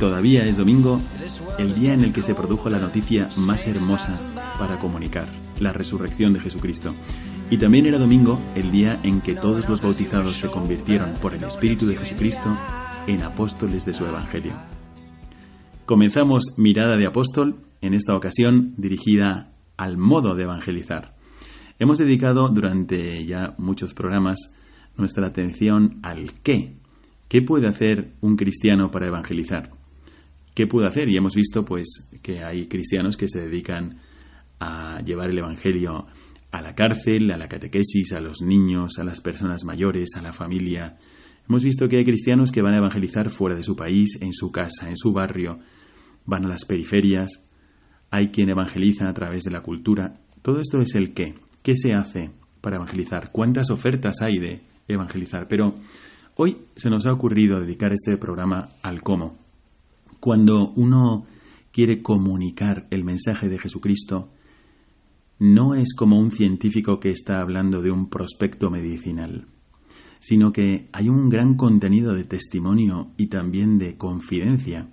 Todavía es domingo, el día en el que se produjo la noticia más hermosa para comunicar, la resurrección de Jesucristo. Y también era domingo el día en que todos los bautizados se convirtieron por el Espíritu de Jesucristo en apóstoles de su Evangelio. Comenzamos Mirada de Apóstol, en esta ocasión dirigida al modo de evangelizar. Hemos dedicado durante ya muchos programas nuestra atención al qué. ¿Qué puede hacer un cristiano para evangelizar? ¿Qué puede hacer? Y hemos visto pues que hay cristianos que se dedican a llevar el evangelio a la cárcel, a la catequesis, a los niños, a las personas mayores, a la familia. Hemos visto que hay cristianos que van a evangelizar fuera de su país, en su casa, en su barrio, van a las periferias, hay quien evangeliza a través de la cultura. Todo esto es el qué. ¿Qué se hace para evangelizar? ¿Cuántas ofertas hay de evangelizar? Pero hoy se nos ha ocurrido dedicar este programa al cómo. Cuando uno quiere comunicar el mensaje de Jesucristo, no es como un científico que está hablando de un prospecto medicinal, sino que hay un gran contenido de testimonio y también de confidencia.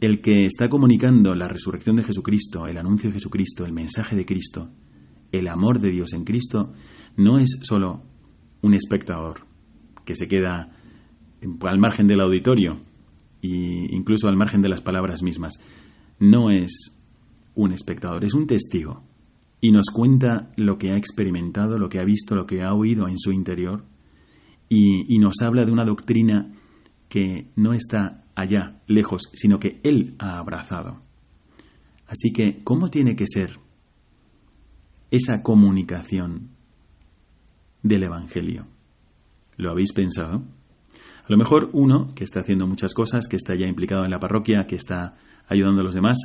El que está comunicando la resurrección de Jesucristo, el anuncio de Jesucristo, el mensaje de Cristo, el amor de Dios en Cristo, no es solo un espectador que se queda al margen del auditorio e incluso al margen de las palabras mismas. No es un espectador, es un testigo y nos cuenta lo que ha experimentado, lo que ha visto, lo que ha oído en su interior y, y nos habla de una doctrina que no está allá, lejos, sino que Él ha abrazado. Así que, ¿cómo tiene que ser esa comunicación del Evangelio? ¿Lo habéis pensado? A lo mejor uno que está haciendo muchas cosas, que está ya implicado en la parroquia, que está ayudando a los demás,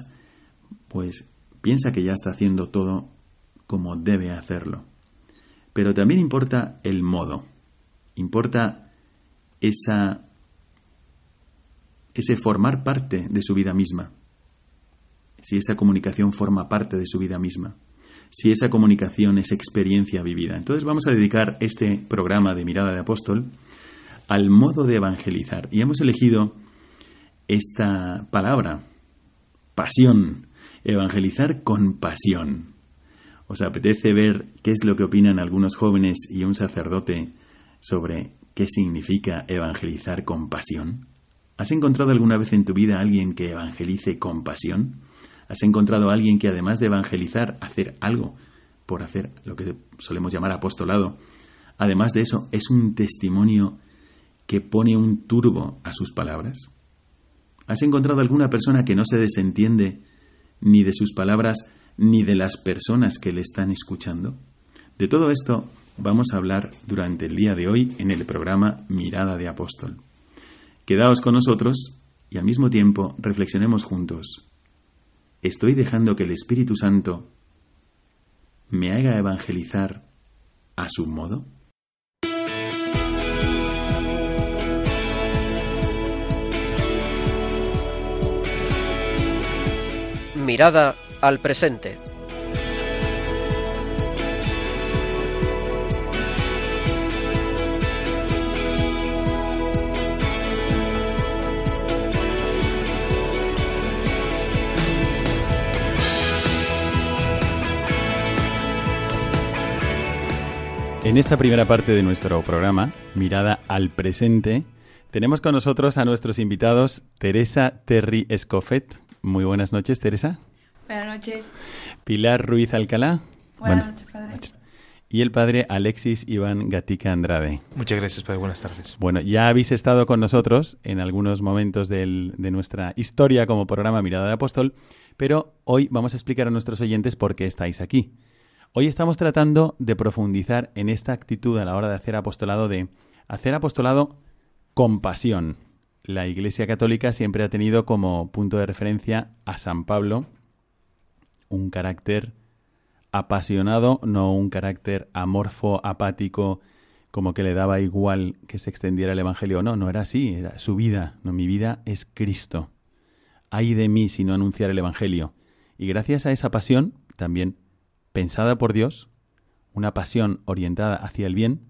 pues piensa que ya está haciendo todo como debe hacerlo. Pero también importa el modo, importa esa, ese formar parte de su vida misma, si esa comunicación forma parte de su vida misma, si esa comunicación es experiencia vivida. Entonces vamos a dedicar este programa de Mirada de Apóstol al modo de evangelizar. Y hemos elegido esta palabra, pasión, evangelizar con pasión. ¿Os apetece ver qué es lo que opinan algunos jóvenes y un sacerdote sobre qué significa evangelizar con pasión? ¿Has encontrado alguna vez en tu vida a alguien que evangelice con pasión? ¿Has encontrado a alguien que además de evangelizar, hacer algo por hacer lo que solemos llamar apostolado, además de eso, es un testimonio que pone un turbo a sus palabras? ¿Has encontrado alguna persona que no se desentiende ni de sus palabras ni de las personas que le están escuchando? De todo esto vamos a hablar durante el día de hoy en el programa Mirada de Apóstol. Quedaos con nosotros y al mismo tiempo reflexionemos juntos. ¿Estoy dejando que el Espíritu Santo me haga evangelizar a su modo? Mirada al presente. En esta primera parte de nuestro programa, Mirada al Presente, tenemos con nosotros a nuestros invitados Teresa Terry Escofet. Muy buenas noches, Teresa. Buenas noches. Pilar Ruiz Alcalá. Buenas noches, padre. Y el padre Alexis Iván Gatica Andrade. Muchas gracias, padre. Buenas tardes. Bueno, ya habéis estado con nosotros en algunos momentos del- de nuestra historia como programa Mirada de Apóstol, pero hoy vamos a explicar a nuestros oyentes por qué estáis aquí. Hoy estamos tratando de profundizar en esta actitud a la hora de hacer apostolado, de hacer apostolado con pasión. La Iglesia Católica siempre ha tenido como punto de referencia a San Pablo, un carácter apasionado, no un carácter amorfo, apático, como que le daba igual que se extendiera el Evangelio. No, no era así, era su vida. No, mi vida es Cristo. Ay de mí si no anunciar el Evangelio. Y gracias a esa pasión, también pensada por Dios, una pasión orientada hacia el bien,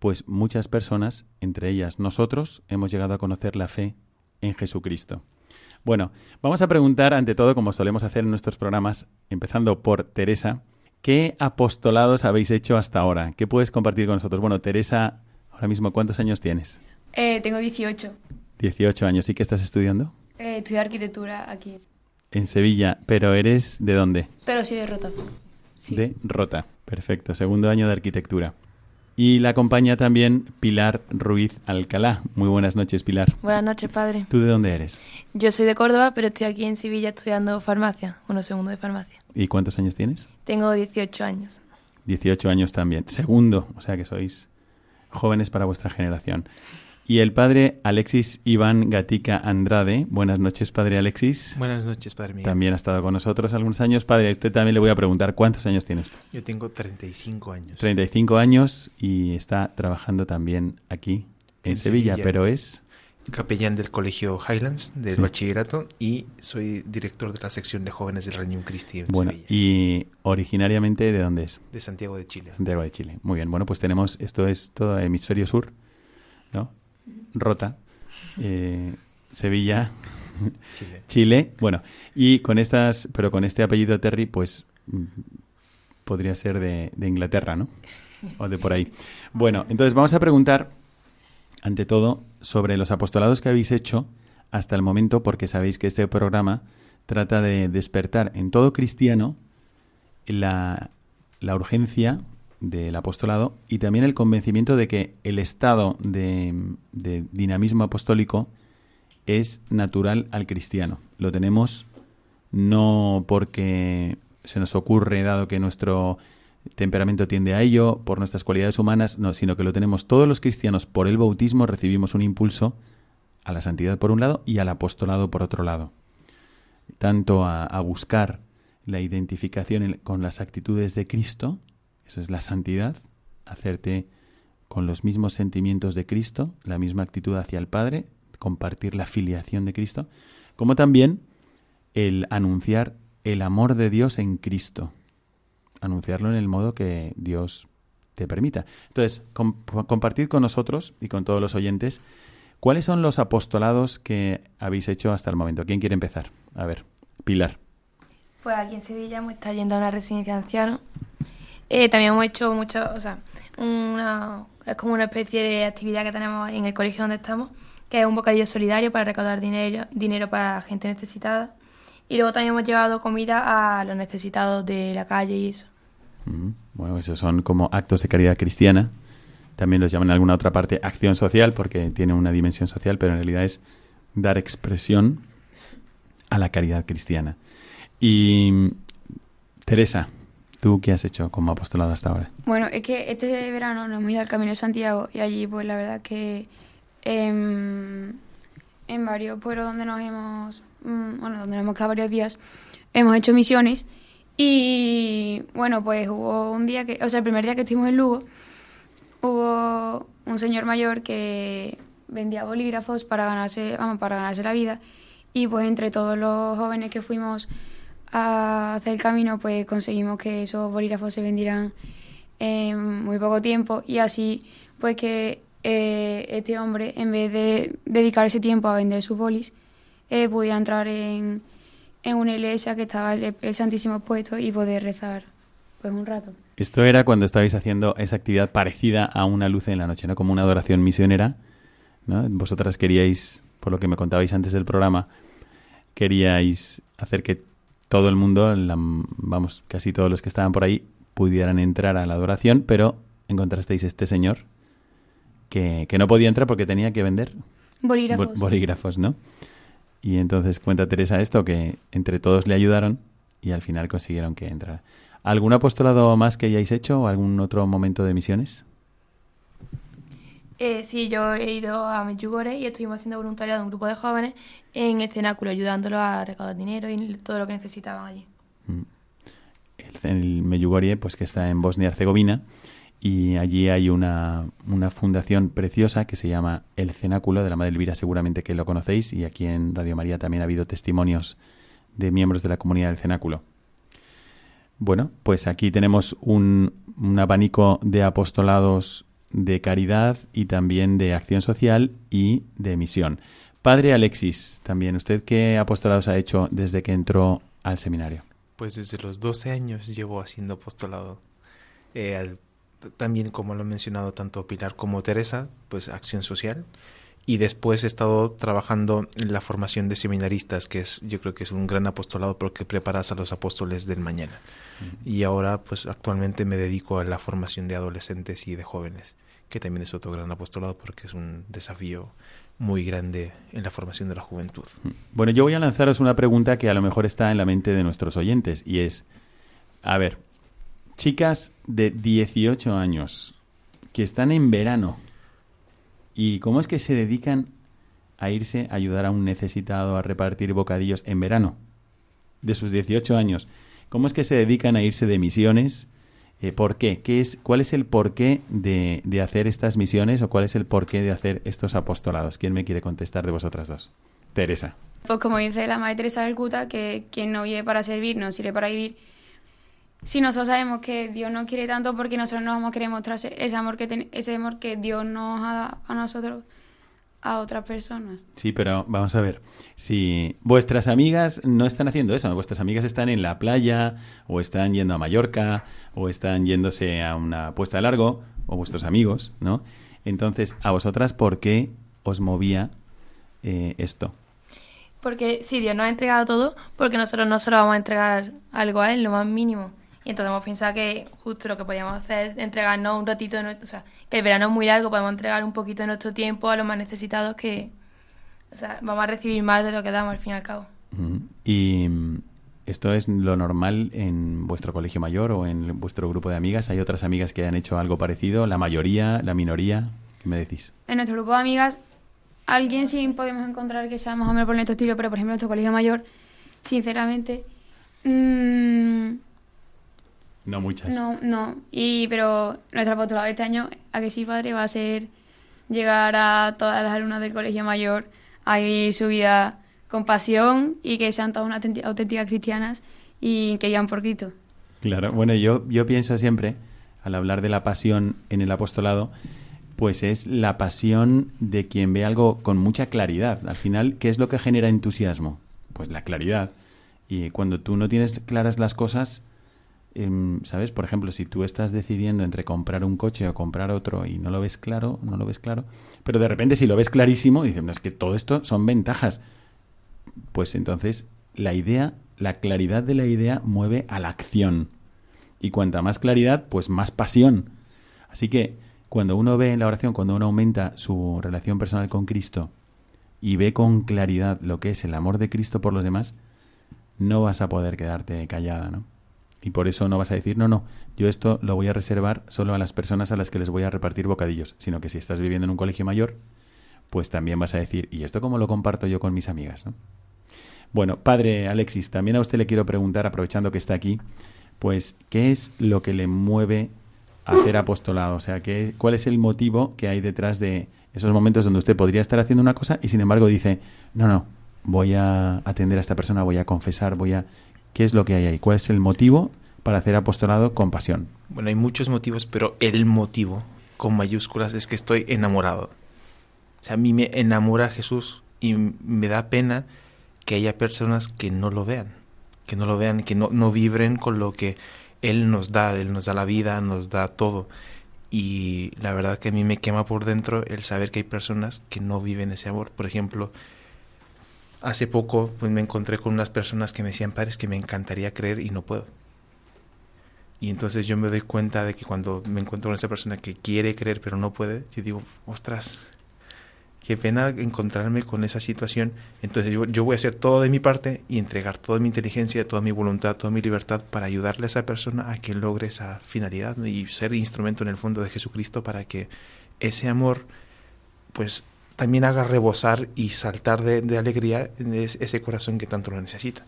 pues muchas personas, entre ellas nosotros, hemos llegado a conocer la fe en Jesucristo. Bueno, vamos a preguntar ante todo, como solemos hacer en nuestros programas, empezando por Teresa, ¿qué apostolados habéis hecho hasta ahora? ¿Qué puedes compartir con nosotros? Bueno, Teresa, ahora mismo, ¿cuántos años tienes? Eh, tengo 18. 18 años. ¿Y qué estás estudiando? Eh, estudio arquitectura aquí. En Sevilla, pero ¿eres de dónde? Pero sí de rota. Sí. De Rota. Perfecto, segundo año de arquitectura. Y la acompaña también Pilar Ruiz Alcalá. Muy buenas noches, Pilar. Buenas noches, padre. ¿Tú de dónde eres? Yo soy de Córdoba, pero estoy aquí en Sevilla estudiando farmacia, uno segundo de farmacia. ¿Y cuántos años tienes? Tengo 18 años. 18 años también. Segundo, o sea que sois jóvenes para vuestra generación. Y el padre Alexis Iván Gatica Andrade. Buenas noches, padre Alexis. Buenas noches, padre Miguel. También ha estado con nosotros algunos años. Padre, a usted también le voy a preguntar cuántos años tiene usted. Yo tengo 35 años. 35 años y está trabajando también aquí en, En Sevilla, Sevilla. pero es Capellán del Colegio Highlands del Sí. bachillerato y soy director de la sección de jóvenes del Reunión Christi en bueno Sevilla, y originariamente de dónde es? de Santiago de Chile. Santiago de Chile. Muy bien. Bueno, pues tenemos esto es todo hemisferio sur. Rota, eh, Sevilla, Chile. Chile. Bueno, y con estas, pero con este apellido Terry, pues podría ser de, de Inglaterra, ¿no? O de por ahí. Bueno, entonces vamos a preguntar, ante todo, sobre los apostolados que habéis hecho hasta el momento, porque sabéis que este programa trata de despertar en todo cristiano la, la urgencia del apostolado y también el convencimiento de que el estado de, de dinamismo apostólico es natural al cristiano. Lo tenemos no porque se nos ocurre, dado que nuestro temperamento tiende a ello, por nuestras cualidades humanas, no, sino que lo tenemos todos los cristianos por el bautismo, recibimos un impulso a la santidad por un lado y al apostolado por otro lado. Tanto a, buscar la identificación en- con las actitudes de Cristo, eso es la santidad, hacerte con los mismos sentimientos de Cristo, la misma actitud hacia el Padre, compartir la filiación de Cristo, como también el anunciar el amor de Dios en Cristo, anunciarlo en el modo que Dios te permita. Entonces, com- compartid con nosotros y con todos los oyentes cuáles son los apostolados que habéis hecho hasta el momento. ¿Quién quiere empezar? A ver, Pilar. Pues aquí en Sevilla hemos estado yendo a una residencia de. Eh, también hemos hecho mucho, o sea, una, es como una especie de actividad que tenemos en el colegio donde estamos, que es un bocadillo solidario para recaudar dinero, dinero para gente necesitada. Y luego también hemos llevado comida a los necesitados de la calle y eso. Bueno, esos son como actos de caridad cristiana. También los llaman en alguna otra parte acción social porque tiene una dimensión social, pero en realidad es dar expresión a la caridad cristiana. Y Teresa, ¿tú qué has hecho como apostolado hasta ahora? Bueno, es que este verano nos hemos ido al Camino de Santiago y allí, pues la verdad que em, en varios pueblos donde nos hemos, mm, bueno, donde nos hemos quedado varios días, hemos hecho misiones y bueno, pues hubo un día que, o sea, el primer día que estuvimos en Lugo, hubo un señor mayor que vendía bolígrafos para ganarse, vamos, para ganarse la vida y pues entre todos los jóvenes que fuimos a hacer el camino, pues conseguimos que esos bolígrafos se vendieran en muy poco tiempo y así pues que eh, este hombre en vez de dedicar ese tiempo a vender sus bolis eh, pudiera entrar en, en una iglesia que estaba el, el Santísimo puesto y poder rezar pues un rato. Esto era cuando estabais haciendo esa actividad parecida a una luz en la noche, ¿no? Como una adoración misionera, ¿no? Vosotras queríais, por lo que me contabais antes del programa, queríais hacer que todo el mundo, vamos, casi todos los que estaban por ahí, pudieran entrar a la adoración, pero encontrasteis este señor que, que no podía entrar porque tenía que vender bolígrafos. bolígrafos, ¿no? Y entonces cuenta Teresa esto, que entre todos le ayudaron y al final consiguieron que entrara. ¿Algún apostolado más que hayáis hecho o algún otro momento de misiones? Eh, sí, yo he ido a Medjugorje y estuvimos haciendo voluntariado en un grupo de jóvenes en el cenáculo, ayudándolos a recaudar dinero y todo lo que necesitaban allí. Mm. El, Medjugorje, pues que está en Bosnia y Herzegovina, y allí hay una, una, fundación preciosa que se llama El Cenáculo de la Madre Elvira, seguramente que lo conocéis, y aquí en Radio María también ha habido testimonios de miembros de la comunidad del Cenáculo. Bueno, pues aquí tenemos un, un abanico de apostolados de caridad y también de acción social y de misión. Padre Alexis, también, ¿usted qué apostolados ha hecho desde que entró al seminario? Pues desde los 12 años llevo haciendo apostolado. Eh, también, como lo han mencionado tanto Pilar como Teresa, pues acción social. Y después he estado trabajando en la formación de seminaristas, que es, yo creo que es un gran apostolado porque preparas a los apóstoles del mañana. Y ahora, pues actualmente me dedico a la formación de adolescentes y de jóvenes, que también es otro gran apostolado porque es un desafío muy grande en la formación de la juventud. Bueno, yo voy a lanzaros una pregunta que a lo mejor está en la mente de nuestros oyentes y es, a ver, chicas de 18 años que están en verano y cómo es que se dedican a irse a ayudar a un necesitado a repartir bocadillos en verano de sus 18 años. ¿Cómo es que se dedican a irse de misiones? Eh, ¿Por qué? ¿Qué es, ¿Cuál es el porqué de, de hacer estas misiones o cuál es el porqué de hacer estos apostolados? ¿Quién me quiere contestar de vosotras dos? Teresa. Pues como dice la Madre Teresa del Cuta, que quien no vive para servir no sirve para vivir. Si nosotros sabemos que Dios nos quiere tanto, porque nosotros no vamos a querer mostrar ese amor que, ese amor que Dios nos ha dado a nosotros a otras personas. Sí, pero vamos a ver, si vuestras amigas no están haciendo eso, vuestras amigas están en la playa o están yendo a Mallorca o están yéndose a una puesta de largo o vuestros amigos, ¿no? Entonces, a vosotras, ¿por qué os movía eh, esto? Porque si Dios nos ha entregado todo, porque nosotros no solo vamos a entregar algo a Él, lo más mínimo. Y entonces hemos pensado que justo lo que podíamos hacer es entregarnos un ratito de nuestro, o sea, que el verano es muy largo, podemos entregar un poquito de nuestro tiempo a los más necesitados que, o sea, vamos a recibir más de lo que damos al fin y al cabo. Y mm, esto es lo normal en vuestro colegio mayor o en vuestro grupo de amigas. ¿Hay otras amigas que han hecho algo parecido? ¿La mayoría? ¿La minoría? ¿Qué me decís? En nuestro grupo de amigas, alguien sí podemos encontrar que sea más o menos por nuestro estilo, pero por ejemplo en nuestro colegio mayor, sinceramente, mmm, no muchas. No, no. Y, pero nuestro apostolado de este año, a que sí, padre, va a ser llegar a todas las alumnas del colegio mayor a vivir su vida con pasión y que sean todas unas auténticas cristianas y que vivan por Cristo. Claro, bueno, yo, yo pienso siempre, al hablar de la pasión en el apostolado, pues es la pasión de quien ve algo con mucha claridad. Al final, ¿qué es lo que genera entusiasmo? Pues la claridad. Y cuando tú no tienes claras las cosas, ¿Sabes? Por ejemplo, si tú estás decidiendo entre comprar un coche o comprar otro y no lo ves claro, no lo ves claro, pero de repente si lo ves clarísimo, dices, no, es que todo esto son ventajas. Pues entonces la idea, la claridad de la idea mueve a la acción. Y cuanta más claridad, pues más pasión. Así que cuando uno ve en la oración, cuando uno aumenta su relación personal con Cristo y ve con claridad lo que es el amor de Cristo por los demás, no vas a poder quedarte callada, ¿no? Y por eso no vas a decir, no, no, yo esto lo voy a reservar solo a las personas a las que les voy a repartir bocadillos, sino que si estás viviendo en un colegio mayor, pues también vas a decir, ¿y esto cómo lo comparto yo con mis amigas? ¿no? Bueno, padre Alexis, también a usted le quiero preguntar, aprovechando que está aquí, pues, ¿qué es lo que le mueve a hacer apostolado? O sea, ¿qué, ¿cuál es el motivo que hay detrás de esos momentos donde usted podría estar haciendo una cosa y sin embargo dice, no, no, voy a atender a esta persona, voy a confesar, voy a... ¿Qué es lo que hay ahí? ¿Cuál es el motivo para hacer apostolado con pasión? Bueno, hay muchos motivos, pero el motivo con mayúsculas es que estoy enamorado. O sea, a mí me enamora Jesús y me da pena que haya personas que no lo vean, que no lo vean, que no, no vibren con lo que Él nos da, Él nos da la vida, nos da todo. Y la verdad que a mí me quema por dentro el saber que hay personas que no viven ese amor. Por ejemplo, hace poco pues, me encontré con unas personas que me decían, padres, que me encantaría creer y no puedo. Y entonces yo me doy cuenta de que cuando me encuentro con esa persona que quiere creer pero no puede, yo digo, ostras, qué pena encontrarme con esa situación. Entonces yo, yo, voy a hacer todo de mi parte y entregar toda mi inteligencia, toda mi voluntad, toda mi libertad para ayudarle a esa persona a que logre esa finalidad y ser instrumento en el fondo de Jesucristo para que ese amor pues también haga rebosar y saltar de, alegría ese corazón que tanto lo necesita.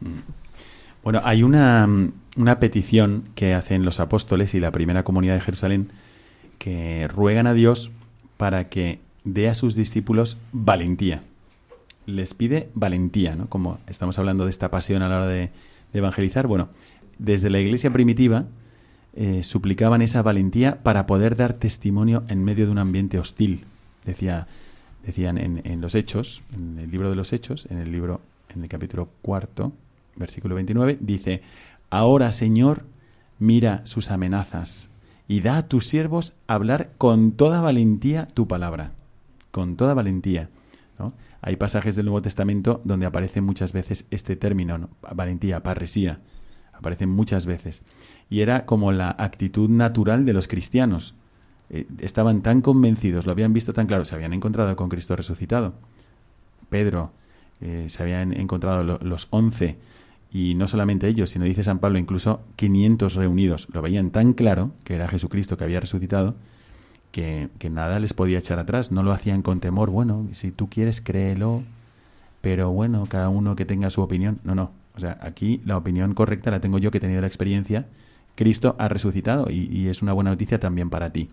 Mm. Bueno, hay una, una petición que hacen los apóstoles y la primera comunidad de Jerusalén que ruegan a Dios para que dé a sus discípulos valentía. Les pide valentía, ¿no? Como estamos hablando de esta pasión a la hora de, evangelizar. Bueno, desde la iglesia primitiva eh, suplicaban esa valentía para poder dar testimonio en medio de un ambiente hostil. Decía, decían en, en, los Hechos, en el libro de los Hechos, en el libro, en el capítulo cuarto, versículo 29, dice, Ahora, Señor, mira sus amenazas y da a tus siervos hablar con toda valentía tu palabra con toda valentía. ¿no? Hay pasajes del Nuevo Testamento donde aparece muchas veces este término, valentía, parresía, aparecen muchas veces. Y era como la actitud natural de los cristianos. Eh, estaban tan convencidos, lo habían visto tan claro, se habían encontrado con Cristo resucitado. Pedro, eh, se habían encontrado los once, y no solamente ellos, sino dice San Pablo, incluso 500 reunidos, lo veían tan claro que era Jesucristo que había resucitado, que, nada les podía echar atrás, no lo hacían con temor, bueno, si tú quieres créelo, pero bueno, cada uno que tenga su opinión, no, no, o sea, aquí la opinión correcta la tengo yo que he tenido la experiencia, Cristo ha resucitado y, y es una buena noticia también para ti.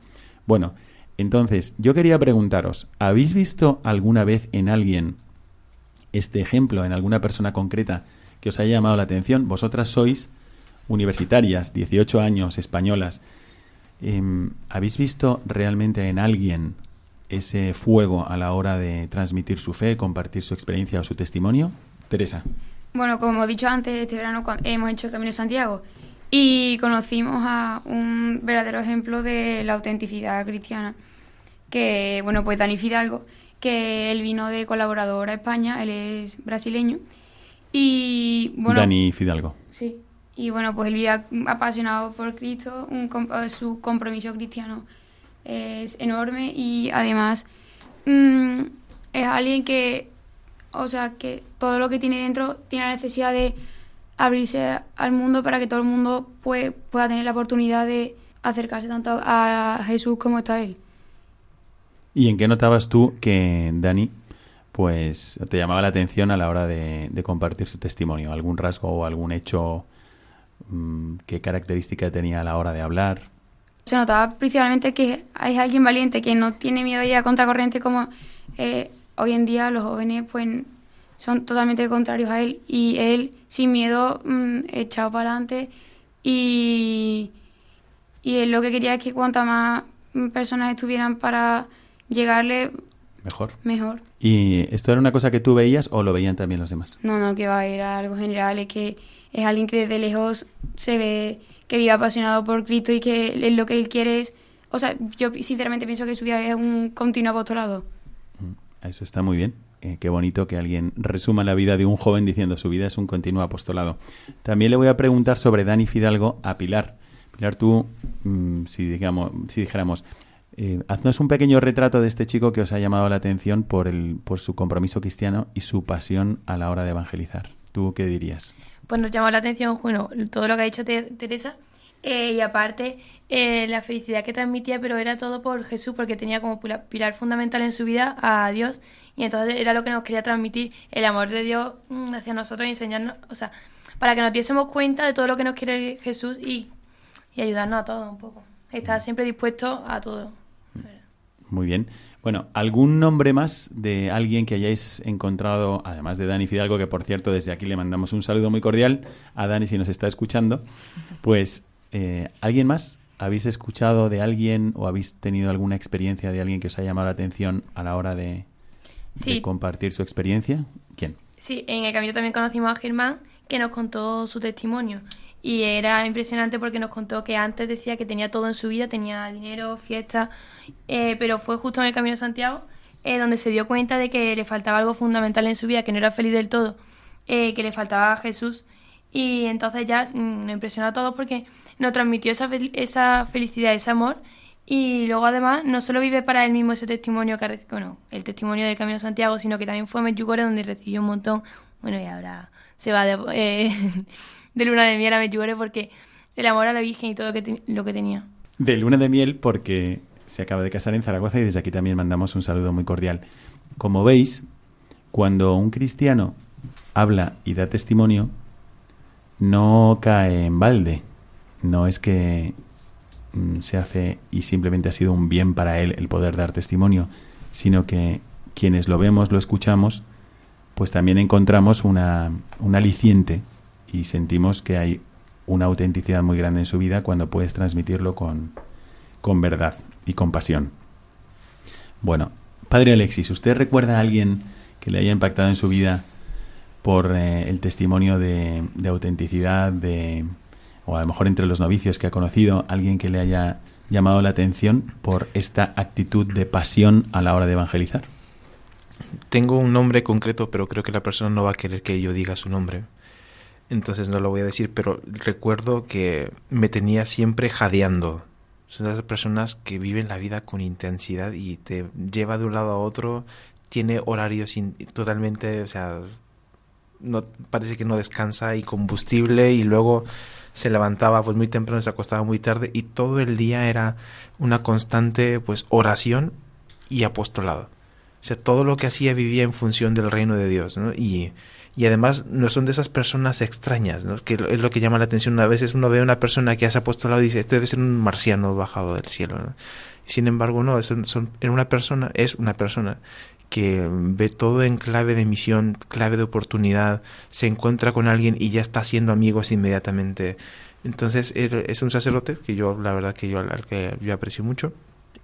Bueno, entonces, yo quería preguntaros, ¿habéis visto alguna vez en alguien este ejemplo, en alguna persona concreta que os haya llamado la atención? Vosotras sois universitarias, 18 años, españolas. Em, ¿Habéis visto realmente en alguien ese fuego a la hora de transmitir su fe, compartir su experiencia o su testimonio? Teresa. Bueno, como he dicho antes, este verano hemos hecho el Camino de Santiago y conocimos a un verdadero ejemplo de la autenticidad cristiana, que, bueno, pues Dani Fidalgo, que él vino de colaborador a España, él es brasileño, y bueno... Dani Fidalgo. Sí. Y bueno, pues él vive apasionado por Cristo, un, eh, su compromiso cristiano es enorme y además mm, es alguien que, o sea, que todo lo que tiene dentro tiene la necesidad de abrirse al mundo para que todo el mundo pueda tener la oportunidad de acercarse tanto a Jesús como está él. ¿Y en qué notabas tú que Dani pues te llamaba la atención a la hora de compartir su testimonio? ¿Algún rasgo o algún hecho Mm, qué característica tenía a la hora de hablar. Se notaba principalmente que hay alguien valiente que no tiene miedo a ir a contracorriente como eh, hoy en día los jóvenes pues son totalmente contrarios a él y él sin miedo mm, echado para adelante y, y él lo que quería es que cuantas más personas estuvieran para llegarle mejor. Mejor. ¿Y esto era una cosa que tú veías o lo veían también los demás? No, no, que va, a ir algo general, es que es alguien que desde lejos se ve que vive apasionado por Cristo y que lo que él quiere es, o sea, yo sinceramente pienso que su vida es un continuo apostolado. Mm, eso está muy bien. Eh, qué bonito que alguien resuma la vida de un joven diciendo su vida es un continuo apostolado. También le voy a preguntar sobre Dani Fidalgo a Pilar. Pilar, tú, mm, si, digamos, si dijéramos, eh, haznos un pequeño retrato de este chico que os ha llamado la atención por, el, por su compromiso cristiano y su pasión a la hora de evangelizar. ¿Tú qué dirías? pues nos llamó la atención, bueno, todo lo que ha dicho Teresa. Eh, y aparte, eh, la felicidad que transmitía, pero era todo por Jesús, porque tenía como pilar fundamental en su vida a Dios, y entonces era lo que nos quería transmitir, el amor de Dios mm, hacia nosotros y enseñarnos, o sea, para que nos diésemos cuenta de todo lo que nos quiere Jesús y, y ayudarnos a todo un poco. Está siempre dispuesto a todo. Muy bien. Bueno, ¿algún nombre más de alguien que hayáis encontrado, además de Dani Fidalgo, que por cierto desde aquí le mandamos un saludo muy cordial a Dani si nos está escuchando? Pues, eh, ¿alguien más? ¿Habéis escuchado de alguien o habéis tenido alguna experiencia de alguien que os ha llamado la atención a la hora de, compartir su experiencia? ¿Quién? Sí, en el camino también conocimos a Germán, que nos contó su testimonio. Y era impresionante porque nos contó que antes decía que tenía todo en su vida, tenía dinero, fiesta, eh, pero fue justo en el Camino de Santiago eh, donde se dio cuenta de que le faltaba algo fundamental en su vida, que no era feliz del todo, eh, que le faltaba a Jesús. Y entonces ya mm, nos impresionó a todos porque nos transmitió esa, esa felicidad, ese amor. Y luego además no solo vive para él mismo ese testimonio, que, bueno, el testimonio del Camino Santiago, sino que también fue a Medjugorje donde recibió un montón, bueno, y ahora se va de, de luna de miel a Medjugorje porque el amor a la Virgen y todo lo que tenía. De luna de miel porque se acaba de casar en Zaragoza y desde aquí también mandamos un saludo muy cordial. Como veis, cuando un cristiano habla y da testimonio, no cae en balde. No es que mm, se hace y simplemente ha sido un bien para él el poder dar testimonio, sino que quienes lo vemos, lo escuchamos, pues también encontramos una, un aliciente y sentimos que hay una autenticidad muy grande en su vida cuando puedes transmitirlo con, con verdad y compasión. Bueno, Padre Alexis, ¿usted recuerda a alguien que le haya impactado en su vida por eh, el testimonio de, autenticidad, de, o a lo mejor entre los novicios que ha conocido, alguien que le haya llamado la atención por esta actitud de pasión a la hora de evangelizar? Tengo un nombre concreto, pero creo que la persona no va a querer que yo diga su nombre. Entonces no lo voy a decir, pero recuerdo que me tenía siempre jadeando son esas personas que viven la vida con intensidad y te lleva de un lado a otro, tiene horarios totalmente, o sea, no parece que no descansa y combustible y luego se levantaba pues muy temprano, se acostaba muy tarde y todo el día era una constante pues oración y apostolado. O sea, todo lo que hacía vivía en función del reino de Dios, ¿no? Y y además no son de esas personas extrañas, ¿no? que es lo que llama la atención. A veces uno ve a una persona que hace apostolado y dice, este debe ser un marciano bajado del cielo. Sin embargo, no, son, son, una persona, es una persona que ve todo en clave de misión, clave de oportunidad, se encuentra con alguien y ya está haciendo amigos inmediatamente. Entonces es un sacerdote que yo, la verdad que yo, al que yo aprecio mucho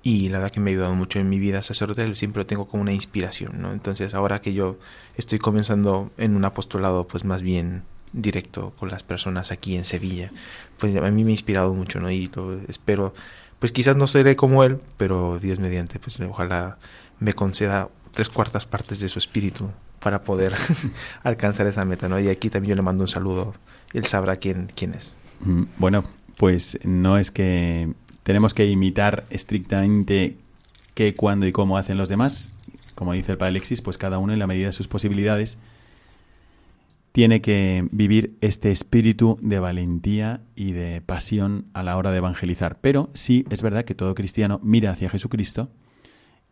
y la verdad que me ha ayudado mucho en mi vida sacerdotal, siempre lo tengo como una inspiración, ¿no? Entonces ahora que yo estoy comenzando en un apostolado pues más bien directo con las personas aquí en Sevilla, pues a mí me ha inspirado mucho, ¿no? Y lo espero, pues quizás no seré como él, pero Dios mediante, pues ojalá me conceda tres cuartas partes de su espíritu para poder alcanzar esa meta, ¿no? Y aquí también yo le mando un saludo, él sabrá quién, quién es. Mm, bueno, pues no es que tenemos que imitar estrictamente qué, cuándo y cómo hacen los demás. Como dice el padre Alexis, pues cada uno en la medida de sus posibilidades tiene que vivir este espíritu de valentía y de pasión a la hora de evangelizar. Pero sí es verdad que todo cristiano mira hacia Jesucristo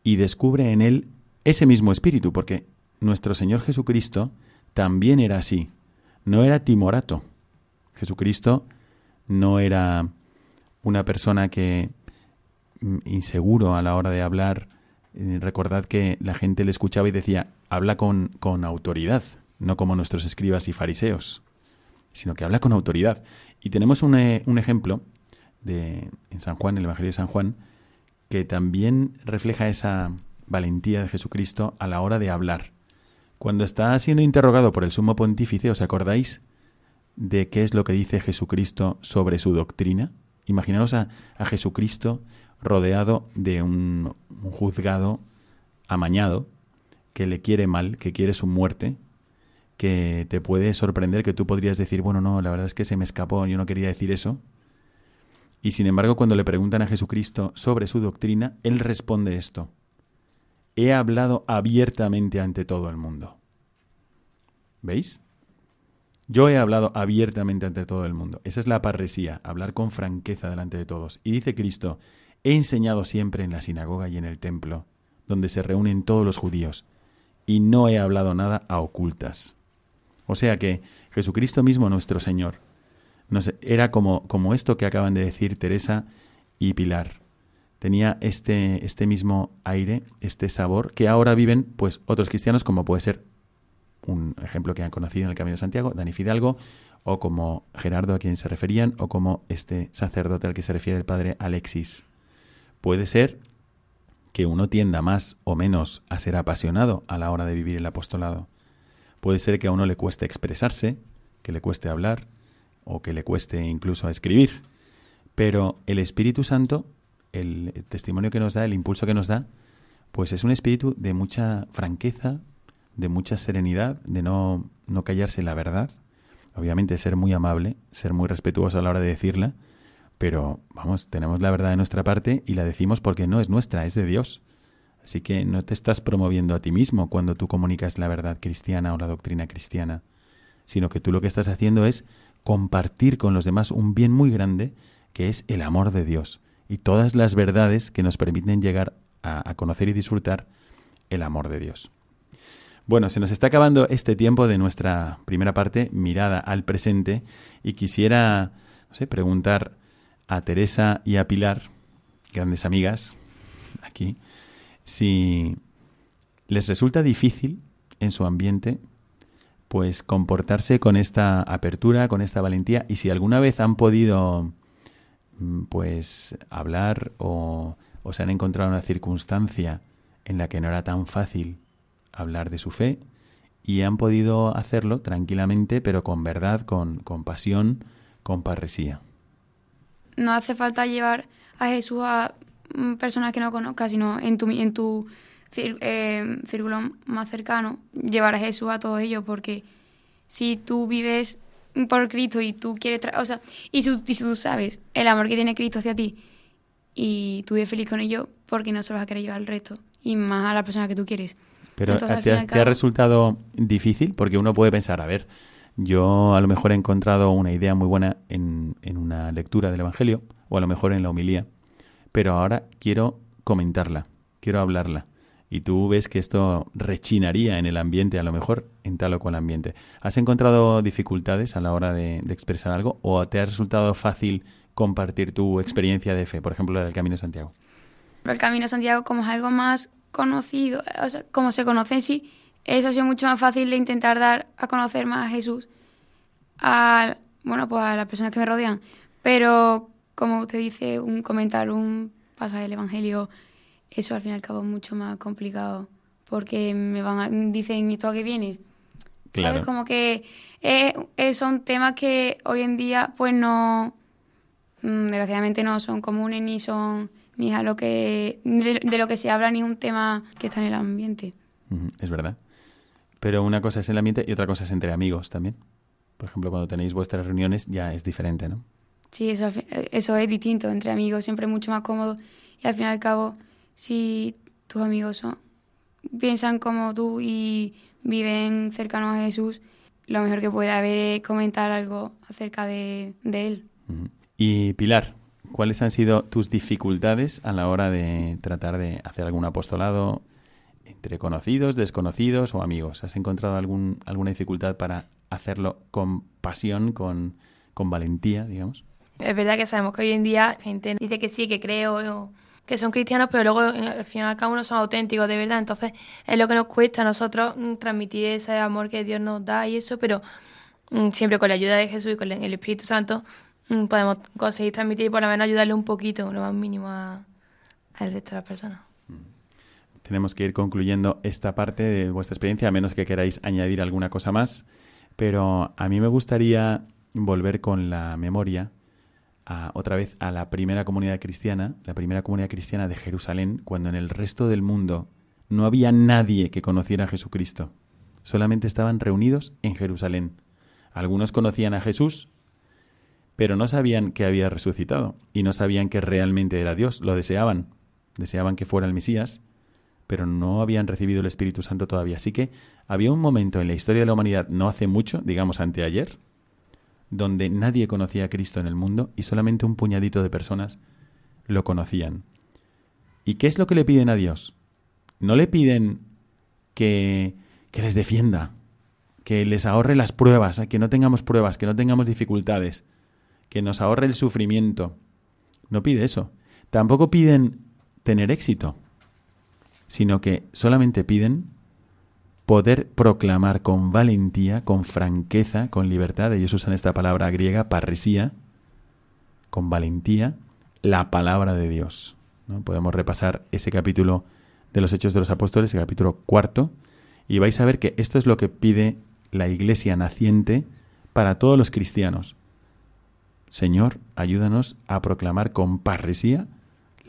y descubre en él ese mismo espíritu, porque nuestro Señor Jesucristo también era así. No era timorato. Jesucristo no era una persona que mm, inseguro a la hora de hablar, eh, recordad que la gente le escuchaba y decía, habla con, con autoridad, no como nuestros escribas y fariseos, sino que habla con autoridad. Y tenemos un, eh, un ejemplo de, en San Juan, el Evangelio de San Juan, que también refleja esa valentía de Jesucristo a la hora de hablar. Cuando está siendo interrogado por el sumo pontífice, ¿os acordáis de qué es lo que dice Jesucristo sobre su doctrina? Imaginaros a, Jesucristo rodeado de un, juzgado amañado que le quiere mal, que quiere su muerte, que te puede sorprender que tú podrías decir, bueno, no, la verdad es que se me escapó, yo no quería decir eso. Y sin embargo, cuando le preguntan a Jesucristo sobre su doctrina, él responde esto. He hablado abiertamente ante todo el mundo. ¿Veis? Yo he hablado abiertamente ante todo el mundo. Esa es la parresía, hablar con franqueza delante de todos. Y dice Cristo, he enseñado siempre en la sinagoga y en el templo, donde se reúnen todos los judíos, y no he hablado nada a ocultas. O sea que Jesucristo mismo, nuestro Señor, era como, como esto que acaban de decir Teresa y Pilar. Tenía este, este mismo aire, este sabor, que ahora viven pues otros cristianos como puede ser un ejemplo que han conocido en el Camino de Santiago, Dani Fidalgo, o como Gerardo a quien se referían, o como este sacerdote al que se refiere el padre Alexis. Puede ser que uno tienda más o menos a ser apasionado a la hora de vivir el apostolado. Puede ser que a uno le cueste expresarse, que le cueste hablar, o que le cueste incluso escribir. Pero el Espíritu Santo, el testimonio que nos da, el impulso que nos da, pues es un espíritu de mucha franqueza, de mucha serenidad, de no, no callarse la verdad. Obviamente ser muy amable, ser muy respetuoso a la hora de decirla, pero vamos, tenemos la verdad de nuestra parte y la decimos porque no es nuestra, es de Dios. Así que no te estás promoviendo a ti mismo cuando tú comunicas la verdad cristiana o la doctrina cristiana, sino que tú lo que estás haciendo es compartir con los demás un bien muy grande que es el amor de Dios y todas las verdades que nos permiten llegar a, conocer y disfrutar el amor de Dios. Bueno, se nos está acabando este tiempo de nuestra primera parte, mirada al presente, y quisiera sé, preguntar a Teresa y a Pilar, grandes amigas, aquí, si les resulta difícil en su ambiente pues comportarse con esta apertura, con esta valentía y si alguna vez han podido pues hablar o, se han encontrado una circunstancia en la que no era tan fácil hablar de su fe y han podido hacerlo tranquilamente pero con verdad, con, con pasión, con parresía. No hace falta llevar a Jesús a Mm, personas que no conozcas, sino en tu, en tu eh, círculo más cercano, llevar a Jesús a todos ellos, porque si tú vives por Cristo y tú quieres, o sea, y si, tú sabes el amor que tiene Cristo hacia ti y tú vives feliz con ellos, porque no se lo vas a querer llevar al resto y más a la persona que tú quieres. Pero ¿te, ha resultado difícil? Porque uno puede pensar, a ver, yo a lo mejor he encontrado una idea muy buena en, en una lectura del Evangelio o a lo mejor en la homilía pero ahora quiero comentarla, quiero hablarla. Y tú ves que esto rechinaría en el ambiente, a lo mejor en tal o cual ambiente. ¿Has encontrado dificultades a la hora de, expresar algo o te ha resultado fácil compartir tu experiencia de fe, por ejemplo, la del Camino de Santiago? El Camino de Santiago, como es algo más conocido, o sea, como se conoce en sí, eso ha sido mucho más fácil de intentar dar a conocer más a Jesús a, bueno, pues a las personas que me rodean. Pero como usted dice, un comentar un pasaje del Evangelio, eso al fin y al cabo es mucho más complicado, porque me van a, dicen, ¿y tú a qué vienes? Claro. ¿Sabes? Como que eh, eh, son temas que hoy en día, pues no, mm, desgraciadamente no son comunes ni son ni a lo que de, lo que se habla ni es un tema que está en el ambiente. Es verdad. Pero una cosa es el ambiente y otra cosa es entre amigos también. Por ejemplo, cuando tenéis vuestras reuniones ya es diferente, ¿no? Sí, eso, eso es distinto. Entre amigos siempre es mucho más cómodo. Y al fin y al cabo, si tus amigos son, piensan como tú y viven cercanos a Jesús, lo mejor que puede haber es comentar algo acerca de, él. Y Pilar, ¿cuáles han sido tus dificultades a la hora de tratar de hacer algún apostolado entre conocidos, desconocidos o amigos? ¿Has encontrado algún, alguna dificultad para hacerlo con pasión, con, con valentía, digamos? Es verdad que sabemos que hoy en día gente dice que sí, que creo, que son cristianos, pero luego al final cada uno son auténticos de verdad. Entonces es lo que nos cuesta a nosotros mm, transmitir ese amor que Dios nos da y eso, pero mm, siempre con la ayuda de Jesús y con el Espíritu Santo mm, podemos conseguir transmitir y por lo menos ayudarle un poquito, lo más mínimo al resto de las personas. Tenemos que ir concluyendo esta parte de vuestra experiencia, a menos que queráis añadir alguna cosa más. Pero a mí me gustaría volver con la memoria otra vez a la primera comunidad cristiana, la primera comunidad cristiana de Jerusalén, cuando en el resto del mundo no había nadie que conociera a Jesucristo. Solamente estaban reunidos en Jerusalén. Algunos conocían a Jesús, pero no sabían que había resucitado y no sabían que realmente era Dios. Lo deseaban, deseaban que fuera el Mesías, pero no habían recibido el Espíritu Santo todavía. Así que había un momento en la historia de la humanidad, no hace mucho, digamos anteayer, donde nadie conocía a Cristo en el mundo y solamente un puñadito de personas lo conocían. ¿Y qué es lo que le piden a Dios? No le piden que, que les defienda, que les ahorre las pruebas, que no tengamos pruebas, que no tengamos dificultades, que nos ahorre el sufrimiento. No pide eso. Tampoco piden tener éxito, sino que solamente piden poder proclamar con valentía, con franqueza, con libertad, ellos usan esta palabra griega, parresía, con valentía, la palabra de Dios. ¿no? Podemos repasar ese capítulo de los Hechos de los Apóstoles, el capítulo cuarto, y vais a ver que esto es lo que pide la iglesia naciente para todos los cristianos. Señor, ayúdanos a proclamar con parresía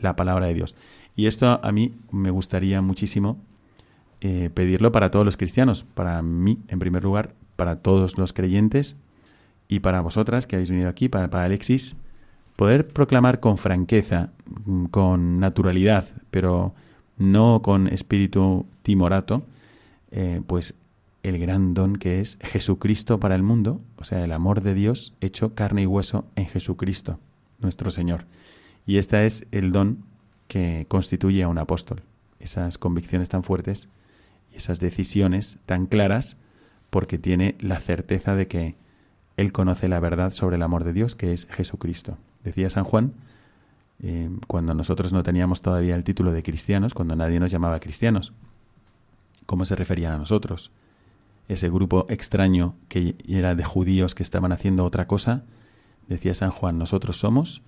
la palabra de Dios. Y esto a mí me gustaría muchísimo eh, pedirlo para todos los cristianos, para mí en primer lugar, para todos los creyentes y para vosotras que habéis venido aquí, para, para Alexis, poder proclamar con franqueza, mm, con naturalidad, pero no con espíritu timorato, eh, pues el gran don que es Jesucristo para el mundo, o sea, el amor de Dios hecho carne y hueso en Jesucristo, nuestro Señor. Y este es el don que constituye a un apóstol, esas convicciones tan fuertes esas decisiones tan claras, porque tiene la certeza de que él conoce la verdad sobre el amor de Dios, que es Jesucristo. Decía San Juan, eh, cuando nosotros no teníamos todavía el título de cristianos, cuando nadie nos llamaba cristianos, ¿cómo se referían a nosotros? Ese grupo extraño que era de judíos que estaban haciendo otra cosa, decía San Juan, nosotros somos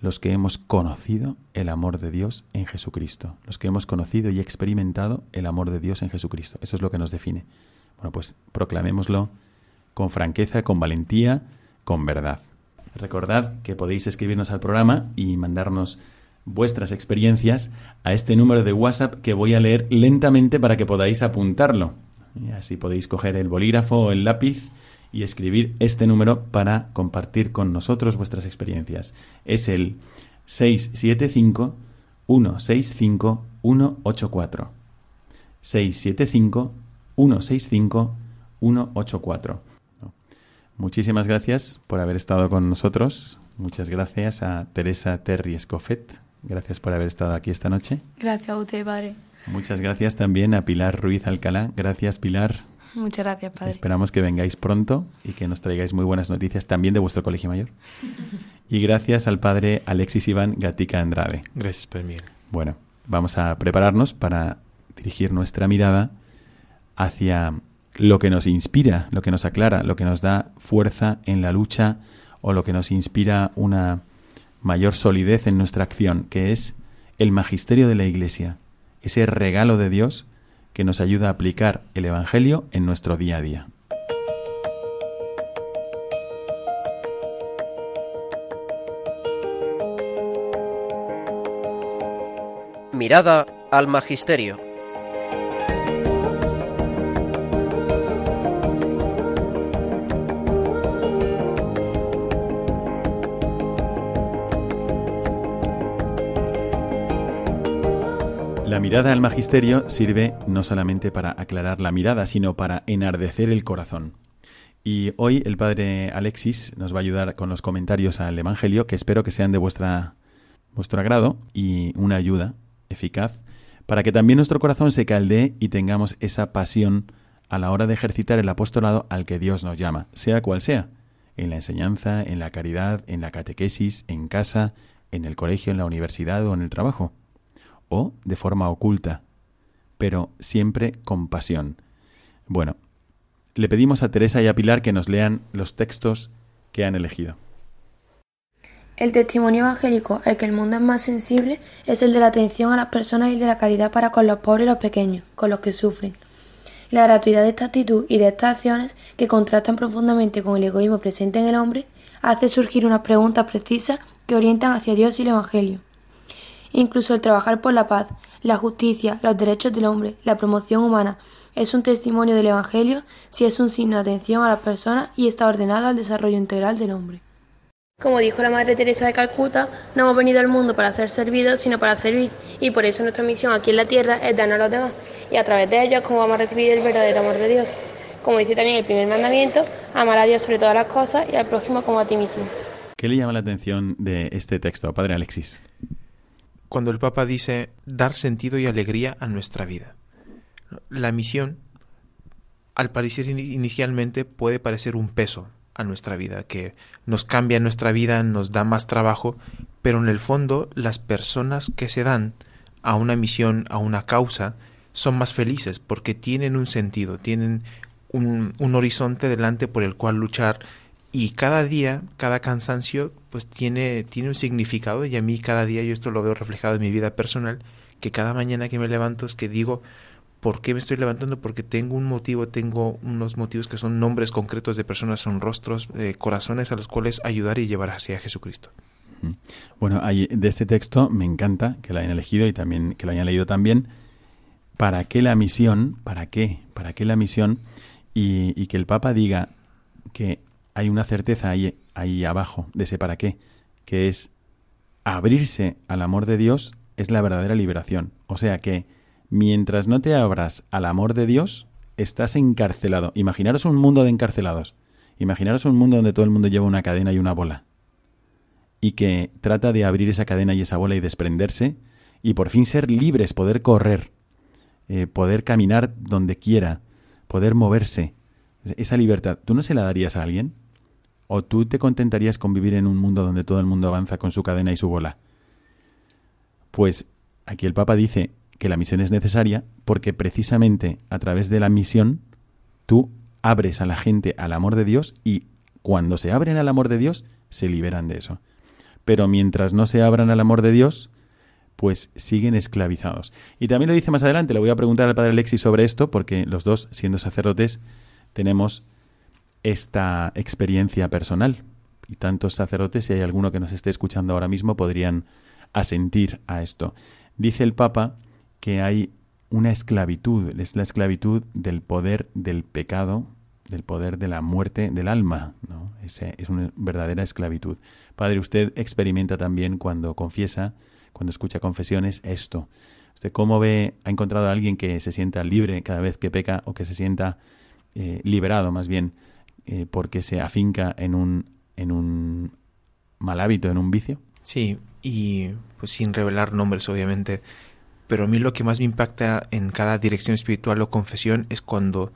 los que hemos conocido el amor de Dios en Jesucristo, los que hemos conocido y experimentado el amor de Dios en Jesucristo. Eso es lo que nos define. Bueno, pues proclamémoslo con franqueza, con valentía, con verdad. Recordad que podéis escribirnos al programa y mandarnos vuestras experiencias a este número de WhatsApp que voy a leer lentamente para que podáis apuntarlo. Y así podéis coger el bolígrafo o el lápiz y escribir este número para compartir con nosotros vuestras experiencias. Es el 675 165 184. 675 165 184. Muchísimas gracias por haber estado con nosotros. Muchas gracias a Teresa Terry Escofet. Gracias por haber estado aquí esta noche. Gracias a usted, padre. Muchas gracias también a Pilar Ruiz Alcalá. Gracias, Pilar. Muchas gracias, padre. Esperamos que vengáis pronto y que nos traigáis muy buenas noticias también de vuestro colegio mayor. Y gracias al padre Alexis Iván Gatica Andrade. Gracias, Padre Bueno, vamos a prepararnos para dirigir nuestra mirada hacia lo que nos inspira, lo que nos aclara, lo que nos da fuerza en la lucha o lo que nos inspira una mayor solidez en nuestra acción, que es el magisterio de la Iglesia, ese regalo de Dios que nos ayuda a aplicar el Evangelio en nuestro día a día. Mirada al Magisterio. La mirada al magisterio sirve no solamente para aclarar la mirada, sino para enardecer el corazón. Y hoy el padre Alexis nos va a ayudar con los comentarios al Evangelio, que espero que sean de vuestra, vuestro agrado y una ayuda eficaz para que también nuestro corazón se caldee y tengamos esa pasión a la hora de ejercitar el apostolado al que Dios nos llama, sea cual sea, en la enseñanza, en la caridad, en la catequesis, en casa, en el colegio, en la universidad o en el trabajo o de forma oculta, pero siempre con pasión. Bueno, le pedimos a Teresa y a Pilar que nos lean los textos que han elegido. El testimonio evangélico al que el mundo es más sensible es el de la atención a las personas y de la caridad para con los pobres y los pequeños, con los que sufren. La gratuidad de esta actitud y de estas acciones, que contrastan profundamente con el egoísmo presente en el hombre, hace surgir unas preguntas precisas que orientan hacia Dios y el Evangelio. Incluso el trabajar por la paz, la justicia, los derechos del hombre, la promoción humana, es un testimonio del Evangelio si es un signo de atención a las personas y está ordenado al desarrollo integral del hombre. Como dijo la Madre Teresa de Calcuta, no hemos venido al mundo para ser servidos, sino para servir, y por eso nuestra misión aquí en la tierra es darnos a los demás, y a través de ellos cómo vamos a recibir el verdadero amor de Dios. Como dice también el primer mandamiento, amar a Dios sobre todas las cosas y al prójimo como a ti mismo. ¿Qué le llama la atención de este texto, Padre Alexis? Cuando el Papa dice dar sentido y alegría a nuestra vida. La misión, al parecer inicialmente, puede parecer un peso a nuestra vida, que nos cambia nuestra vida, nos da más trabajo, pero en el fondo las personas que se dan a una misión, a una causa, son más felices porque tienen un sentido, tienen un, un horizonte delante por el cual luchar y cada día, cada cansancio, pues tiene, tiene un significado y a mí cada día, yo esto lo veo reflejado en mi vida personal, que cada mañana que me levanto es que digo, ¿Por qué me estoy levantando? Porque tengo un motivo, tengo unos motivos que son nombres concretos de personas, son rostros, eh, corazones a los cuales ayudar y llevar hacia Jesucristo. Bueno, de este texto me encanta que lo hayan elegido y también que lo hayan leído también. ¿Para qué la misión? ¿Para qué? ¿Para qué la misión? Y, y que el Papa diga que hay una certeza ahí, ahí abajo de ese para qué, que es abrirse al amor de Dios es la verdadera liberación. O sea que mientras no te abras al amor de Dios, estás encarcelado. Imaginaros un mundo de encarcelados. Imaginaros un mundo donde todo el mundo lleva una cadena y una bola. Y que trata de abrir esa cadena y esa bola y desprenderse y por fin ser libres, poder correr, eh, poder caminar donde quiera, poder moverse. Esa libertad, ¿tú no se la darías a alguien? ¿O tú te contentarías con vivir en un mundo donde todo el mundo avanza con su cadena y su bola? Pues aquí el Papa dice que la misión es necesaria porque precisamente a través de la misión tú abres a la gente al amor de Dios y cuando se abren al amor de Dios se liberan de eso. Pero mientras no se abran al amor de Dios, pues siguen esclavizados. Y también lo dice más adelante, le voy a preguntar al padre Alexis sobre esto, porque los dos, siendo sacerdotes, tenemos esta experiencia personal. Y tantos sacerdotes, si hay alguno que nos esté escuchando ahora mismo, podrían asentir a esto. Dice el Papa que hay una esclavitud, es la esclavitud del poder del pecado, del poder de la muerte del alma. ¿no? es una verdadera esclavitud. Padre, usted experimenta también cuando confiesa, cuando escucha confesiones, esto. ¿Usted cómo ve, ha encontrado a alguien que se sienta libre cada vez que peca o que se sienta eh, liberado más bien eh, porque se afinca en un, en un mal hábito, en un vicio? Sí, y pues sin revelar nombres obviamente, pero a mí lo que más me impacta en cada dirección espiritual o confesión es cuando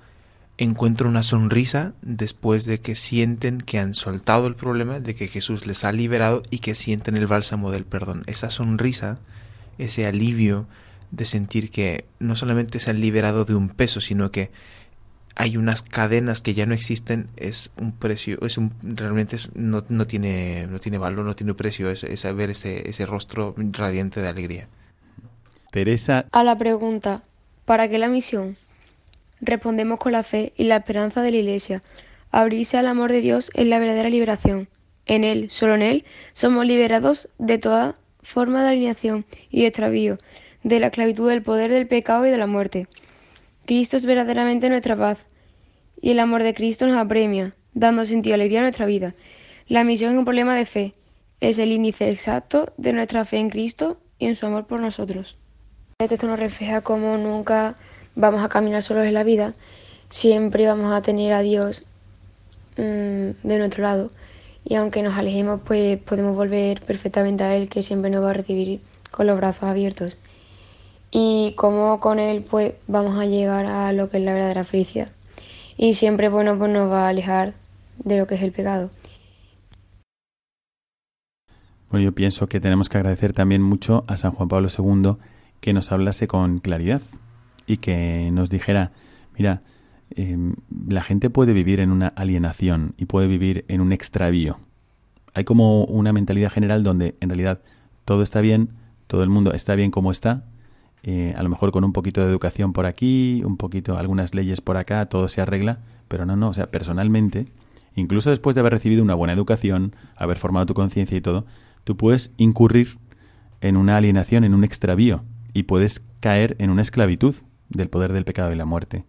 encuentro una sonrisa después de que sienten que han soltado el problema, de que Jesús les ha liberado y que sienten el bálsamo del perdón. Esa sonrisa, ese alivio de sentir que no solamente se han liberado de un peso, sino que hay unas cadenas que ya no existen, es un precio, es un, realmente no, tiene, no tiene valor, no tiene precio, es, es ver ese, ese rostro radiante de alegría. Teresa. A la pregunta, ¿para qué la misión? Respondemos con la fe y la esperanza de la Iglesia. Abrirse al amor de Dios es la verdadera liberación. En Él, solo en Él, somos liberados de toda forma de alineación y extravío, de la esclavitud del poder del pecado y de la muerte. Cristo es verdaderamente nuestra paz y el amor de Cristo nos apremia, dando sentido y alegría a nuestra vida. La misión es un problema de fe, es el índice exacto de nuestra fe en Cristo y en su amor por nosotros. Este texto nos refleja cómo nunca vamos a caminar solos en la vida, siempre vamos a tener a Dios mm, de nuestro lado y aunque nos alejemos pues podemos volver perfectamente a Él que siempre nos va a recibir con los brazos abiertos y cómo con él pues vamos a llegar a lo que es la verdadera felicidad. Y siempre bueno pues nos va a alejar de lo que es el pecado. Bueno, yo pienso que tenemos que agradecer también mucho a San Juan Pablo II que nos hablase con claridad y que nos dijera, mira, em, la gente puede vivir en una alienación y puede vivir en un extravío. Hay como una mentalidad general donde en realidad todo está bien, todo el mundo está bien como está, eh, a lo mejor con un poquito de educación por aquí, un poquito, algunas leyes por acá, todo se arregla, pero no, no, o sea, personalmente, incluso después de haber recibido una buena educación, haber formado tu conciencia y todo, tú puedes incurrir en una alienación, en un extravío, y puedes caer en una esclavitud del poder del pecado y la muerte.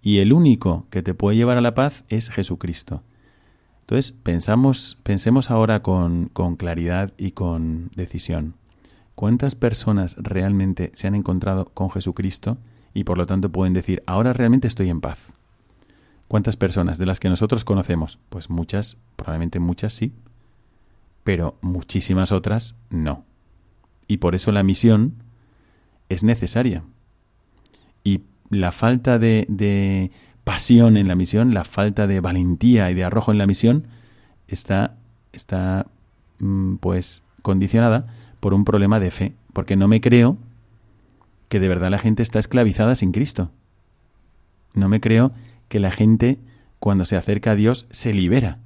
Y el único que te puede llevar a la paz es Jesucristo. Entonces, pensamos, pensemos ahora con, con claridad y con decisión. ¿Cuántas personas realmente se han encontrado con Jesucristo y por lo tanto pueden decir, ahora realmente estoy en paz? ¿Cuántas personas de las que nosotros conocemos? Pues muchas, probablemente muchas sí, pero muchísimas otras no. Y por eso la misión es necesaria. Y la falta de, pasión en la misión, la falta de valentía y de arrojo en la misión, está, está mm, pues condicionada por un problema de fe, porque no me creo que de verdad la gente está esclavizada sin Cristo. No me creo que la gente cuando se acerca a Dios se libera,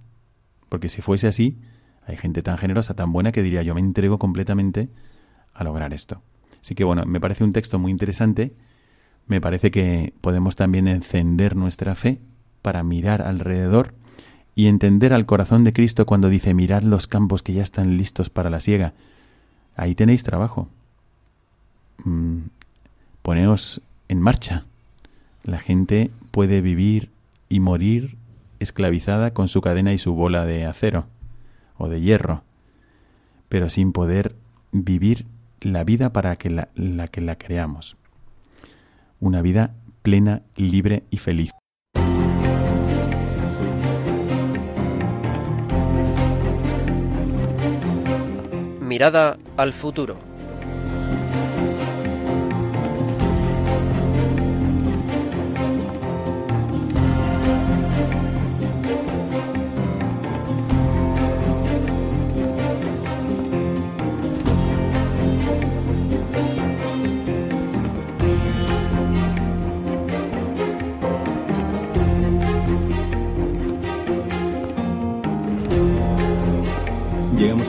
porque si fuese así, hay gente tan generosa, tan buena que diría yo me entrego completamente a lograr esto. Así que bueno, me parece un texto muy interesante me parece que podemos también encender nuestra fe para mirar alrededor y entender al corazón de Cristo cuando dice mirad los campos que ya están listos para la siega. Ahí tenéis trabajo. Mm, poneos en marcha. La gente puede vivir y morir esclavizada con su cadena y su bola de acero o de hierro, pero sin poder vivir la vida para que la, la que la creamos. Una vida plena, libre y feliz. Mirada al futuro.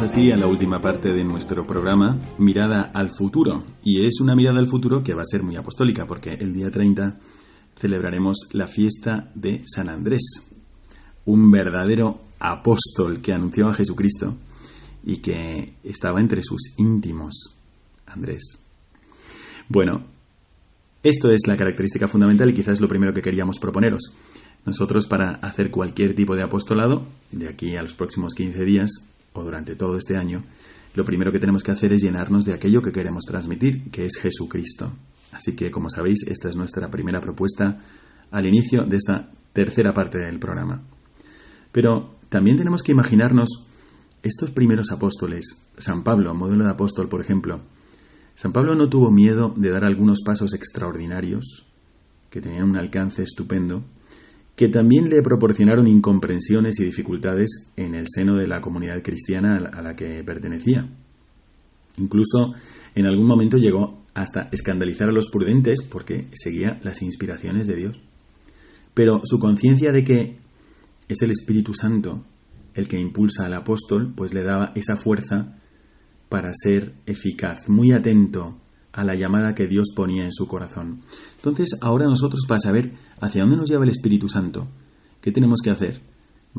Así a la última parte de nuestro programa, Mirada al Futuro. Y es una mirada al futuro que va a ser muy apostólica, porque el día 30 celebraremos la fiesta de San Andrés, un verdadero apóstol que anunció a Jesucristo y que estaba entre sus íntimos. Andrés. Bueno, esto es la característica fundamental y quizás lo primero que queríamos proponeros. Nosotros para hacer cualquier tipo de apostolado, de aquí a los próximos 15 días, o durante todo este año, lo primero que tenemos que hacer es llenarnos de aquello que queremos transmitir, que es Jesucristo. Así que, como sabéis, esta es nuestra primera propuesta al inicio de esta tercera parte del programa. Pero también tenemos que imaginarnos estos primeros apóstoles, San Pablo, modelo de apóstol, por ejemplo. San Pablo no tuvo miedo de dar algunos pasos extraordinarios, que tenían un alcance estupendo, que también le proporcionaron incomprensiones y dificultades en el seno de la comunidad cristiana a la que pertenecía. Incluso en algún momento llegó hasta escandalizar a los prudentes porque seguía las inspiraciones de Dios. Pero su conciencia de que es el Espíritu Santo el que impulsa al apóstol, pues le daba esa fuerza para ser eficaz, muy atento a la llamada que Dios ponía en su corazón. Entonces, ahora nosotros para saber hacia dónde nos lleva el Espíritu Santo, ¿qué tenemos que hacer?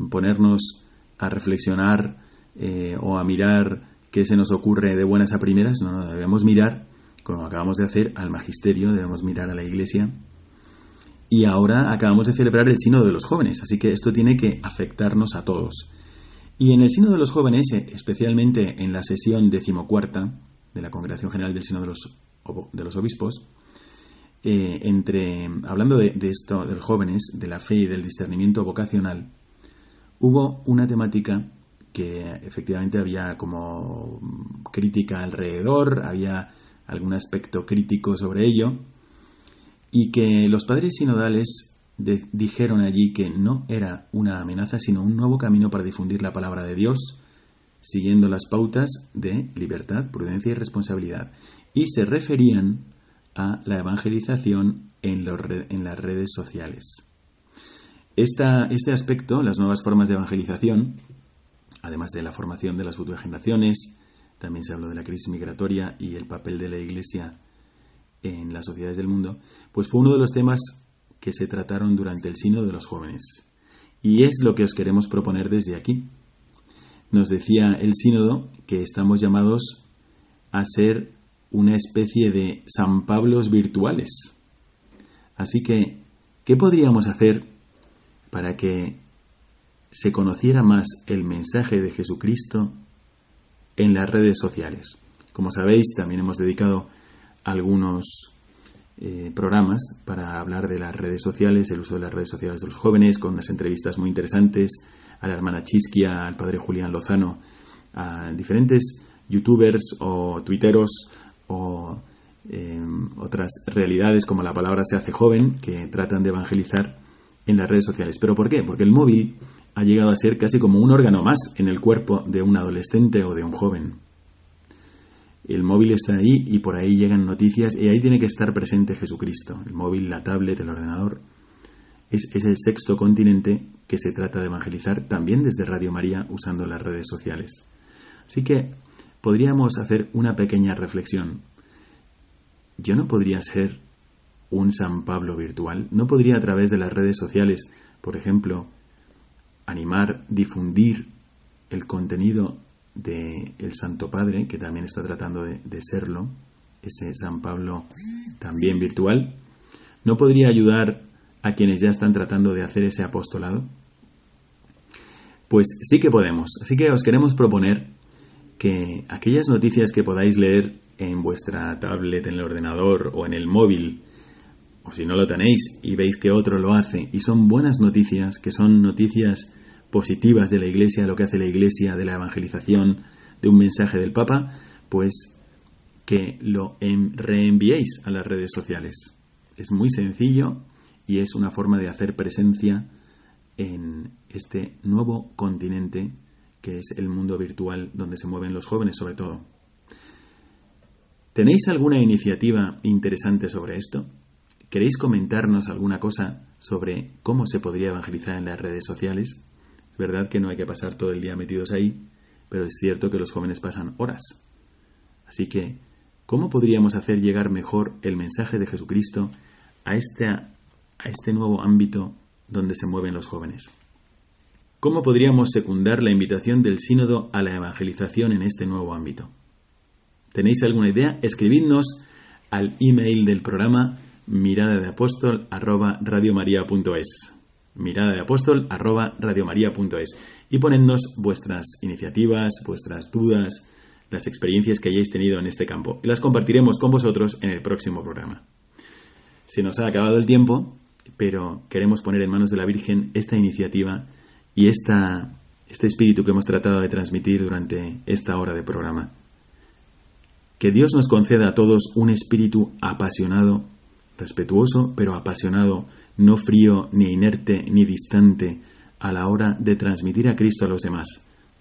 ¿Ponernos a reflexionar eh, o a mirar qué se nos ocurre de buenas a primeras? No, no, debemos mirar, como acabamos de hacer, al magisterio, debemos mirar a la Iglesia. Y ahora acabamos de celebrar el Sino de los Jóvenes, así que esto tiene que afectarnos a todos. Y en el Sino de los Jóvenes, especialmente en la sesión decimocuarta de la Congregación General del Sino de los de los obispos, eh, entre, hablando de, esto, de los jóvenes, de la fe y del discernimiento vocacional, hubo una temática que efectivamente había como crítica alrededor, había algún aspecto crítico sobre ello, y que los padres sinodales dijeron allí que no era una amenaza, sino un nuevo camino para difundir la palabra de Dios, siguiendo las pautas de libertad, prudencia y responsabilidad y se referían a la evangelización en, en las redes sociales. este aspecto, las nuevas formas de evangelización, además de la formación de las futuras generaciones, también se habló de la crisis migratoria y el papel de la Iglesia en las sociedades del mundo, pues fue uno de los temas que se trataron durante el Sino de los Jóvenes. Y es lo que os queremos proponer desde aquí. Nos decía el Sínodo que estamos llamados a ser una especie de San Pablos virtuales. Así que, ¿qué podríamos hacer para que se conociera más el mensaje de Jesucristo en las redes sociales? Como sabéis, también hemos dedicado algunos eh, programas para hablar de las redes sociales, el uso de las redes sociales de los jóvenes, con unas entrevistas muy interesantes a la hermana Chisquia, al padre Julián Lozano, a diferentes youtubers o tuiteros o em, otras realidades como la palabra se hace joven que tratan de evangelizar en las redes sociales. ¿Pero por qué? Porque el móvil ha llegado a ser casi como un órgano más en el cuerpo de un adolescente o de un joven. El móvil está ahí y por ahí llegan noticias y ahí tiene que estar presente Jesucristo. El móvil, la tablet, el ordenador. Es, es el sexto continente que se trata de evangelizar también desde Radio María usando las redes sociales. Así que podríamos hacer una pequeña reflexión. Yo no podría ser un San Pablo virtual? ¿No podría a través de las redes sociales, por ejemplo, animar, difundir el contenido del el Santo Padre, que también está tratando de, de serlo, ese San Pablo también virtual? ¿No podría ayudar a quienes ya están tratando de hacer ese apostolado? Pues sí que podemos. Así que os queremos proponer que aquellas noticias que podáis leer en vuestra tablet, en el ordenador o en el móvil, o si no lo tenéis y veis que otro lo hace, y son buenas noticias, que son noticias positivas de la Iglesia, lo que hace la Iglesia, de la evangelización, de un mensaje del Papa, pues que lo reenviéis a las redes sociales. Es muy sencillo y es una forma de hacer presencia en este nuevo continente que es el mundo virtual donde se mueven los jóvenes sobre todo. ¿Tenéis alguna iniciativa interesante sobre esto? ¿Queréis comentarnos alguna cosa sobre cómo se podría evangelizar en las redes sociales? Es verdad que no hay que pasar todo el día metidos ahí, pero es cierto que los jóvenes pasan horas. Así que, ¿cómo podríamos hacer llegar mejor el mensaje de Jesucristo a este, a este nuevo ámbito donde se mueven los jóvenes? ¿Cómo podríamos secundar la invitación del sínodo a la evangelización en este nuevo ámbito? ¿Tenéis alguna idea? Escribidnos al email del programa mirada de apóstol arroba mirada de apóstol arroba y ponednos vuestras iniciativas, vuestras dudas, las experiencias que hayáis tenido en este campo. Las compartiremos con vosotros en el próximo programa. Se nos ha acabado el tiempo, pero queremos poner en manos de la Virgen esta iniciativa y este espíritu que hemos tratado de transmitir durante esta hora de programa. Que Dios nos conceda a todos un espíritu apasionado, respetuoso, pero apasionado, no frío, ni inerte, ni distante, a la hora de transmitir a Cristo a los demás.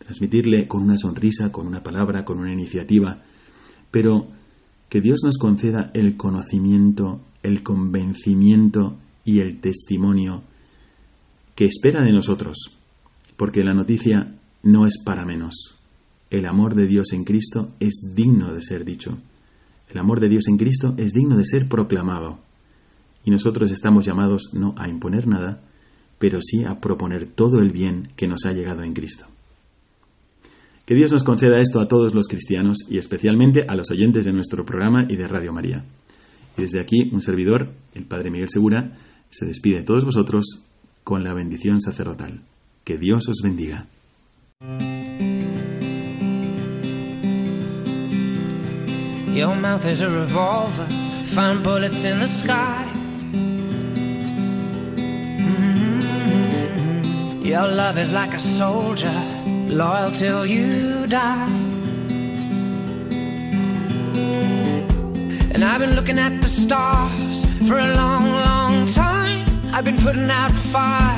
Transmitirle con una sonrisa, con una palabra, con una iniciativa, pero que Dios nos conceda el conocimiento, el convencimiento y el testimonio que espera de nosotros, porque la noticia no es para menos. El amor de Dios en Cristo es digno de ser dicho. El amor de Dios en Cristo es digno de ser proclamado. Y nosotros estamos llamados no a imponer nada, pero sí a proponer todo el bien que nos ha llegado en Cristo. Que Dios nos conceda esto a todos los cristianos y especialmente a los oyentes de nuestro programa y de Radio María. Y desde aquí, un servidor, el Padre Miguel Segura, se despide de todos vosotros con la bendición sacerdotal. Que Dios os bendiga. Your mouth is a revolver, find bullets in the sky. Mm-hmm. Your love is like a soldier, loyal till you die. And I've been looking at the stars for a long, long time. I've been putting out fires